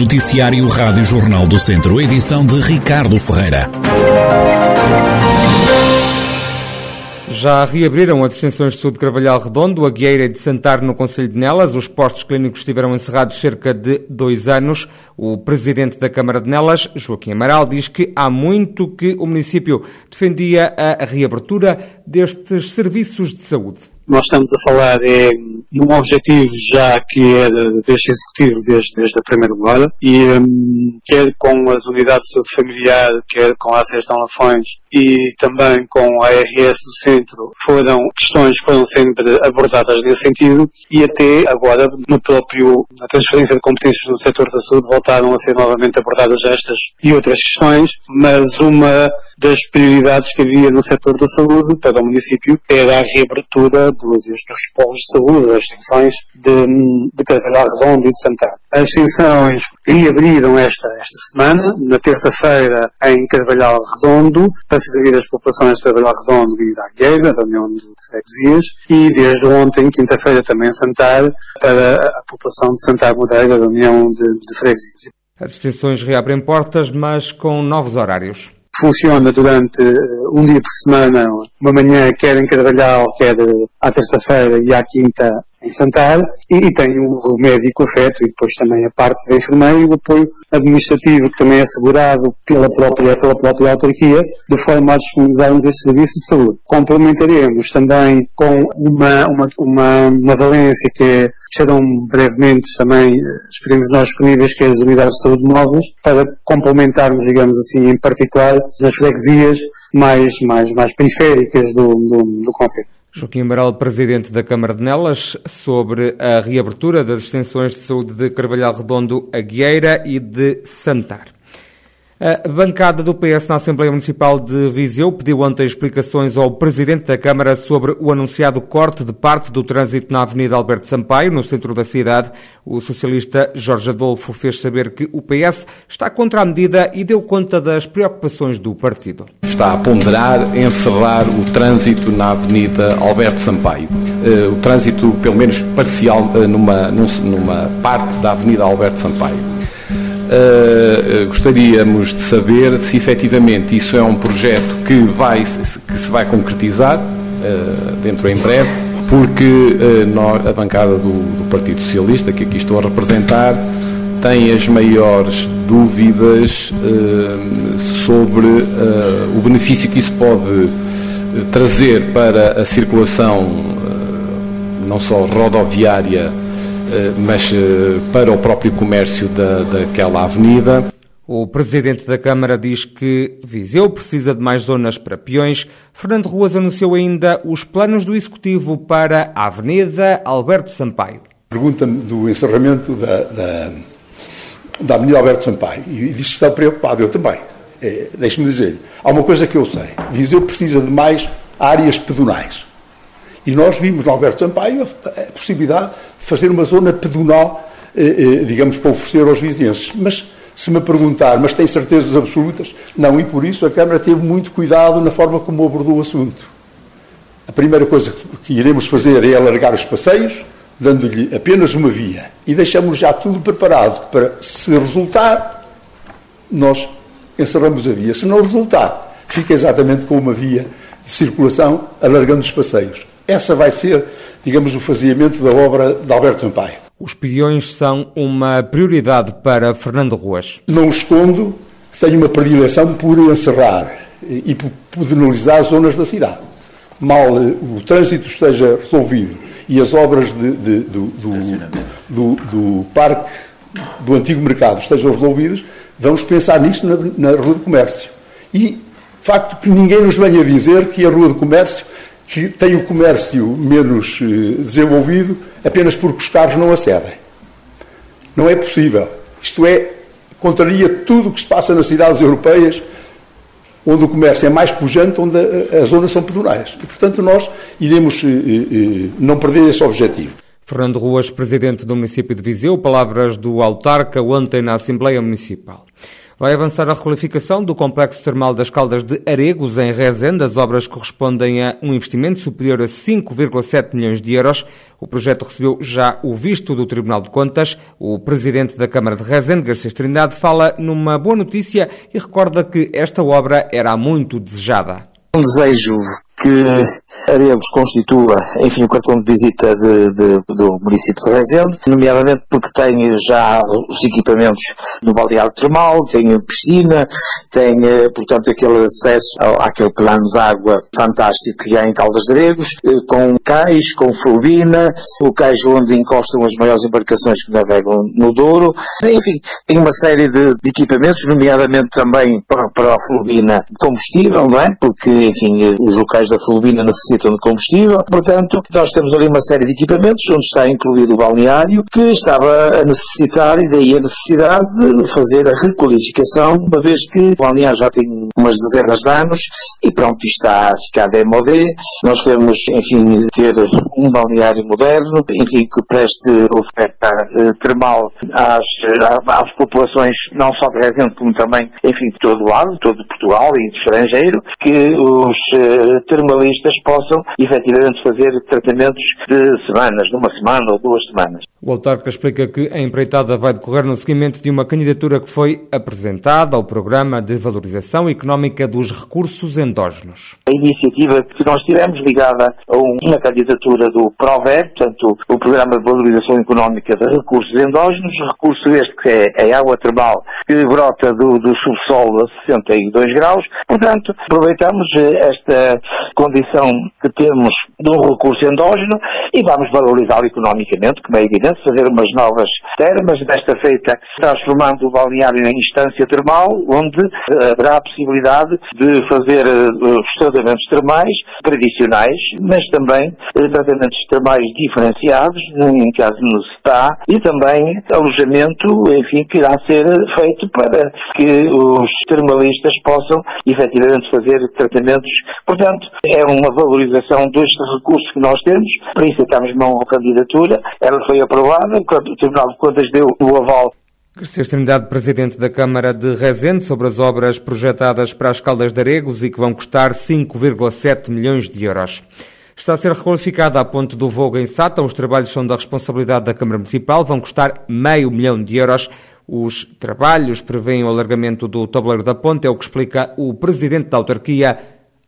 Noticiário Rádio Jornal do Centro, edição de Ricardo Ferreira. Já reabriram as extensões de saúde de Carvalhal Redondo, a Guieira de Santar no Conselho de Nelas. Os postos clínicos estiveram encerrados cerca de dois anos. O presidente da Câmara de Nelas, Joaquim Amaral, diz que há muito que o município defendia a reabertura destes serviços de saúde nós estamos a falar é num objetivo já que é deste Executivo desde, desde a primeira hora e um, quer com as unidades de saúde familiar, quer com a Acessão Lafões e também com a ARS do Centro foram questões que foram sempre abordadas nesse sentido e até agora no próprio, na transferência de competências no setor da saúde voltaram a ser novamente abordadas estas e outras questões, mas uma das prioridades que havia no setor da saúde para o município era a reabertura dos, polos de saúde, as extensões de, de Carvalhal Redondo e de Santana. As extensões reabriram esta, esta semana, na terça-feira em Carvalhal Redondo, para servir as populações de Carvalhal Redondo e da Agueira, da União de Freguesias, e desde ontem, quinta-feira, também Santar, para a população de Santar Moreira, da União de, de Freguesias. As extensões reabrem portas, mas com novos horários funciona durante eh, um dia por semana, uma manhã quer em Carvalhal, quer eh, à terça-feira e à quinta em Santar, e, tem o, médico afeto e depois também a parte da enfermeira e o apoio administrativo que também é assegurado pela própria, pela própria autarquia, de forma a disponibilizarmos este serviço de saúde. Complementaremos também com uma, uma, uma, uma valência que é, serão brevemente também, esperemos nós disponíveis, que é as unidades de saúde móveis, para complementarmos, digamos assim, em particular, nas freguesias mais, mais, mais periféricas do, do, do Conselho. Joaquim Amaral, presidente da Câmara de Nelas, sobre a reabertura das extensões de saúde de Carvalhal Redondo, Agueira e de Santar. A bancada do PS na Assembleia Municipal de Viseu pediu ontem explicações ao Presidente da Câmara sobre o anunciado corte de parte do trânsito na Avenida Alberto Sampaio, no centro da cidade. O socialista Jorge Adolfo fez saber que o PS está contra a medida e deu conta das preocupações do partido. Está a ponderar encerrar o trânsito na Avenida Alberto Sampaio. Eh, o trânsito, pelo menos parcial, eh, numa, numa parte da Avenida Alberto Sampaio. Uh, gostaríamos de saber se efetivamente isso é um projeto que, vai, que se vai concretizar uh, dentro em breve, porque uh, nós, a bancada do, do, Partido Socialista, que aqui estou a representar, tem as maiores dúvidas sobre o benefício que isso pode trazer para a circulação, não só rodoviária, mas eh, para o próprio comércio da, daquela avenida. O presidente da Câmara diz que Viseu precisa de mais zonas para peões. Fernando Ruas anunciou ainda os planos do Executivo para a Avenida Alberto Sampaio. Pergunta-me do encerramento da, da, da, Avenida Alberto Sampaio e diz que está preocupado. Eu também. É, Deixe-me dizer, há uma coisa que eu sei. Viseu precisa de mais áreas pedonais. E nós vimos no Alberto Sampaio a, possibilidade de fazer uma zona pedonal, eh, eh, digamos, para oferecer aos vizinhos. Mas se me perguntar, mas tem certezas absolutas? Não, e por isso a Câmara teve muito cuidado na forma como abordou o assunto. A primeira coisa que iremos fazer é alargar os passeios, dando-lhe apenas uma via. E deixamos já tudo preparado para, se resultar, nós encerramos a via. Se não resultar, fica exatamente com uma via de circulação, alargando os passeios. Essa vai ser, digamos, o faziamento da obra de Alberto Sampaio. Os peões são uma prioridade para Fernando Ruas. Não escondo que tenho uma predileção por encerrar e por penalizar zonas da cidade. Mal o trânsito esteja resolvido e as obras de, de, do, do, do, do, parque do antigo mercado estejam resolvidas, vamos pensar nisto na, na Rua do Comércio. E, facto, que ninguém nos venha dizer que a Rua do Comércio que tem o comércio menos eh, desenvolvido apenas porque os carros não acedem. Não é possível. Isto é, contraria tudo o que se passa nas cidades europeias, onde o comércio é mais pujante, onde as zonas são pedonais. E, portanto, nós iremos eh, eh, não perder esse objetivo. Fernando Ruas, presidente do município de Viseu, palavras do autarca ontem na Assembleia Municipal. Vai avançar a requalificação do complexo termal das Caldas de Aregos, em Rezende. As obras correspondem a um investimento superior a 5,7 milhões de euros. O projeto recebeu já o visto do Tribunal de Contas. O presidente da Câmara de Rezende, Garcês Trindade, fala numa boa notícia e recorda que esta obra era muito desejada. Um desejo que Aregos constitua, enfim, o cartão de visita de, de, do município de Rezende, nomeadamente porque tem já os equipamentos no balneário termal, tem piscina, tem, eh, portanto, aquele acesso ao, àquele plano de água fantástico que há em Caldas de Aregos, eh, com cais, com flubina, o cais onde encostam as maiores embarcações que navegam no Douro, enfim, tem uma série de, de equipamentos, nomeadamente também para, para a flubina combustível, não é? Porque, enfim, eh, os locais da flubina necessitam de combustível. Portanto, nós temos ali uma série de equipamentos onde está incluído o balneário que estava a necessitar e daí a necessidade de fazer a requalificação, uma vez que o balneário já tem umas dezenas de anos e pronto, está a ficar demodé. Nós queremos, enfim, ter um balneário moderno, enfim, que preste oferta eh, termal às, às populações, não só de Rezende, como também, enfim, de todo o lado, todo Portugal e de estrangeiro, que os eh, termalistas possam efetivamente fazer tratamentos de semanas, numa semana ou duas semanas. O autarca explica que a empreitada vai decorrer no seguimento de uma candidatura que foi apresentada ao Programa de Valorização Económica dos Recursos Endógenos. A iniciativa que nós tivemos ligada a uma candidatura do PROVER, portanto, o Programa de Valorização Económica de Recursos Endógenos, recurso este que é a água termal que brota do, do subsolo a 62 graus. Portanto, aproveitamos esta condição que temos de um recurso endógeno e vamos valorizá-lo economicamente, como é evidente, fazer umas novas termas, desta feita transformando o balneário em instância termal, onde uh, haverá a possibilidade de fazer uh, os tratamentos termais tradicionais, mas também tratamentos termais diferenciados, em caso necessitar, e também alojamento, enfim, que irá ser feito para que os termalistas possam efetivamente fazer tratamentos. Portanto, é uma valorização deste recurso que nós temos, por isso estamos numa candidatura, ela foi aprovada, o Tribunal de Contas deu o aval Garcês Trindade, Presidente da Câmara de Rezende, sobre as obras projetadas para as Caldas de Aregos e que vão custar 5,7 milhões de euros. Está a ser requalificada a ponte do Vogo em Sátão. Os trabalhos são da responsabilidade da Câmara Municipal, vão custar meio milhão de euros. Os trabalhos prevêem o alargamento do tabuleiro da ponte, é o que explica o Presidente da Autarquia,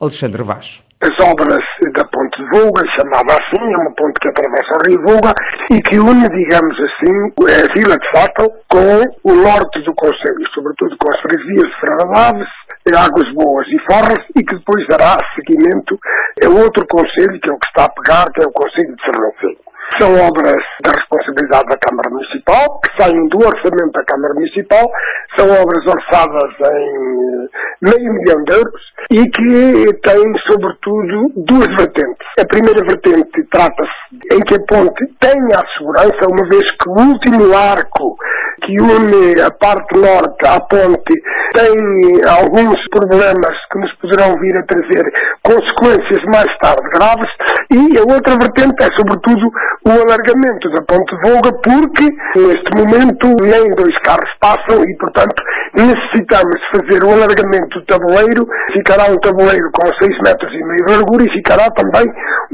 Alexandre Vaz. As obras da ponte Voga, chamada assim, é uma ponte que atravessa o rio Voga e que une, digamos assim, a vila de Sátão com o norte do Conselho, sobretudo com as freguesias de Fradaves, Águas Boas e Forres, e que depois dará seguimento a outro Conselho, que é o que está a pegar, que é o Conselho de Sernancelho. São obras da responsabilidade da Câmara Municipal, que saem do orçamento da Câmara Municipal, são obras orçadas em meio milhão de euros e que têm, sobretudo, duas vertentes. A primeira vertente trata-se em que a ponte tenha a segurança, uma vez que o último arco que une a parte norte à ponte tem alguns problemas que nos poderão vir a trazer consequências mais tarde graves e a outra vertente é sobretudo o alargamento da ponte Volga porque neste momento nem dois carros passam e portanto necessitamos fazer o alargamento do tabuleiro ficará um tabuleiro com 6 metros e meio de largura e ficará também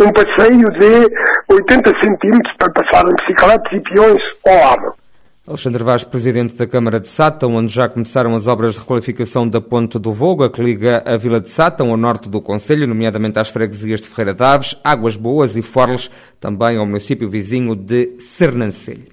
um passeio de 80 centímetros para passarem bicicletas e peões ao lado. Alexandre Vaz, presidente da Câmara de Sátão, onde já começaram as obras de requalificação da Ponte do Voga, que liga a Vila de Sátão ao norte do Conselho, nomeadamente às freguesias de Ferreira Daves, Águas Boas e Forles, também ao município vizinho de Sernancelho.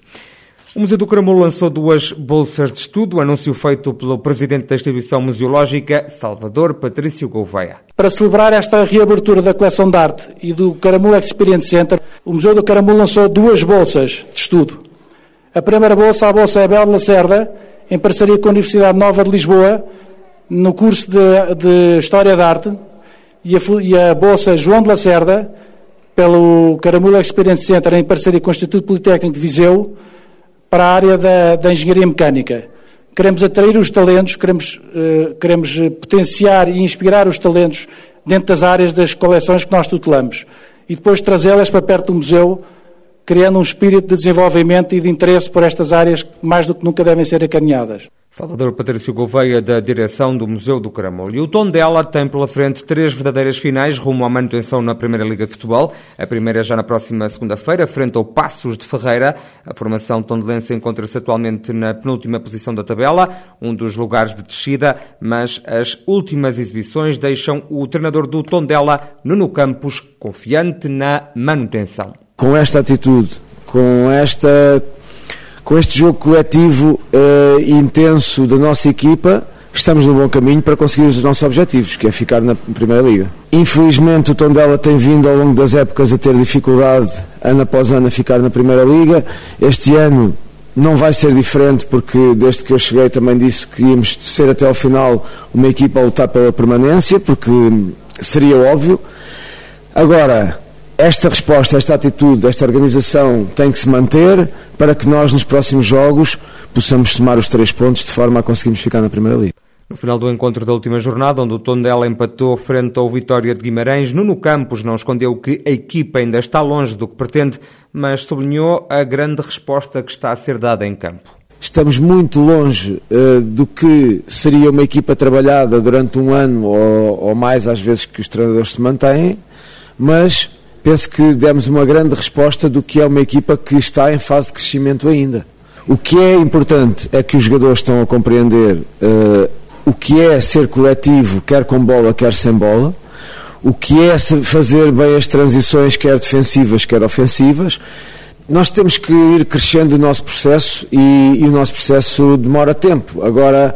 O Museu do Caramulo lançou duas bolsas de estudo, anúncio feito pelo presidente da instituição museológica, Salvador Patrício Gouveia. Para celebrar esta reabertura da coleção de arte e do Caramulo Experience Center, o Museu do Caramulo lançou duas bolsas de estudo. A primeira bolsa, a Bolsa Abel Lacerda, em parceria com a Universidade Nova de Lisboa, no curso de, de História da Arte, e a, e a, Bolsa João de Lacerda, pelo Caramula Experience Center, em parceria com o Instituto Politécnico de Viseu, para a área da, da Engenharia Mecânica. Queremos atrair os talentos, queremos, uh, queremos potenciar e inspirar os talentos dentro das áreas das coleções que nós tutelamos e depois trazê-las para perto do museu criando um espírito de desenvolvimento e de interesse por estas áreas que mais do que nunca devem ser encaminhadas. Salvador Patrício Gouveia, da direção do Museu do Caramulo. E o Tondela tem pela frente três verdadeiras finais rumo à manutenção na Primeira Liga de Futebol. A primeira já na próxima segunda-feira, frente ao Passos de Ferreira. A formação tondelense encontra-se atualmente na penúltima posição da tabela, um dos lugares de descida, mas as últimas exibições deixam o treinador do Tondela, Nuno Campos, confiante na manutenção. Com esta atitude, com esta com este jogo coletivo uh, intenso da nossa equipa, estamos no bom caminho para conseguir os nossos objetivos, que é ficar na Primeira Liga. Infelizmente, o Tondela tem vindo ao longo das épocas a ter dificuldade, ano após ano, a ficar na Primeira Liga. Este ano não vai ser diferente, porque desde que eu cheguei também disse que íamos ser até ao final uma equipa a lutar pela permanência, porque seria óbvio. Agora, esta resposta, esta atitude, esta organização tem que se manter para que nós, nos próximos jogos, possamos somar os três pontos de forma a conseguirmos ficar na Primeira Liga. No final do encontro da última jornada, onde o Tondela empatou frente ao Vitória de Guimarães, Nuno Campos não escondeu que a equipa ainda está longe do que pretende, mas sublinhou a grande resposta que está a ser dada em campo. Estamos muito longe uh, do que seria uma equipa trabalhada durante um ano ou, ou mais, às vezes, que os treinadores se mantêm, mas penso que demos uma grande resposta do que é uma equipa que está em fase de crescimento ainda. O que é importante é que os jogadores estão a compreender uh, o que é ser coletivo, quer com bola, quer sem bola, o que é fazer bem as transições, quer defensivas, quer ofensivas. Nós temos que ir crescendo o nosso processo e, e o nosso processo demora tempo. Agora,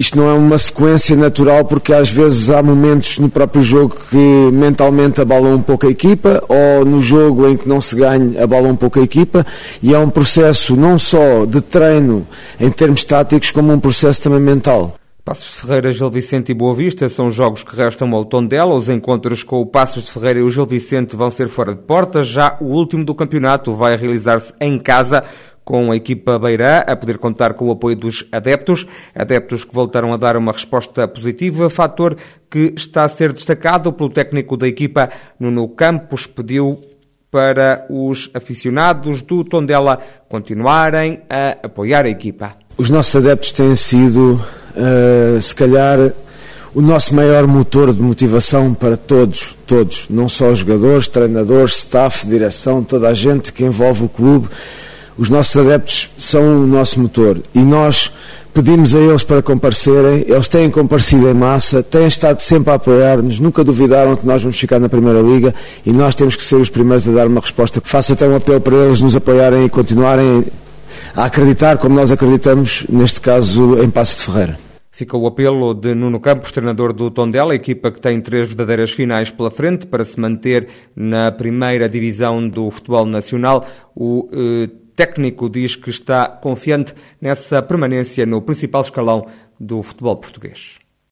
isto não é uma sequência natural porque às vezes há momentos no próprio jogo que mentalmente abalam um pouco a equipa ou no jogo em que não se ganha abalam um pouco a equipa e é um processo não só de treino em termos táticos como um processo também mental. Passos de Ferreira, Gil Vicente e Boa Vista são jogos que restam ao tom dela. Os encontros com o Passos de Ferreira e o Gil Vicente vão ser fora de porta. Já o último do campeonato vai realizar-se em casa com a equipa Beirã a poder contar com o apoio dos adeptos, adeptos que voltaram a dar uma resposta positiva, fator que está a ser destacado pelo técnico da equipa. Nuno Campos, pediu para os aficionados do Tondela continuarem a apoiar a equipa. Os nossos adeptos têm sido, uh, se calhar, o nosso maior motor de motivação para todos, todos, não só os jogadores, treinadores, staff, direção, toda a gente que envolve o clube os nossos adeptos são o nosso motor e nós pedimos a eles para comparecerem, eles têm comparecido em massa, têm estado sempre a apoiar-nos, nunca duvidaram que nós vamos ficar na Primeira Liga e nós temos que ser os primeiros a dar uma resposta. Faço até um apelo para eles nos apoiarem e continuarem a acreditar como nós acreditamos, neste caso, em Passo de Ferreira. Fica o apelo de Nuno Campos, treinador do Tondela, equipa que tem três verdadeiras finais pela frente para se manter na primeira divisão do futebol nacional. O eh, técnico diz que está confiante nessa permanência no principal escalão do futebol português.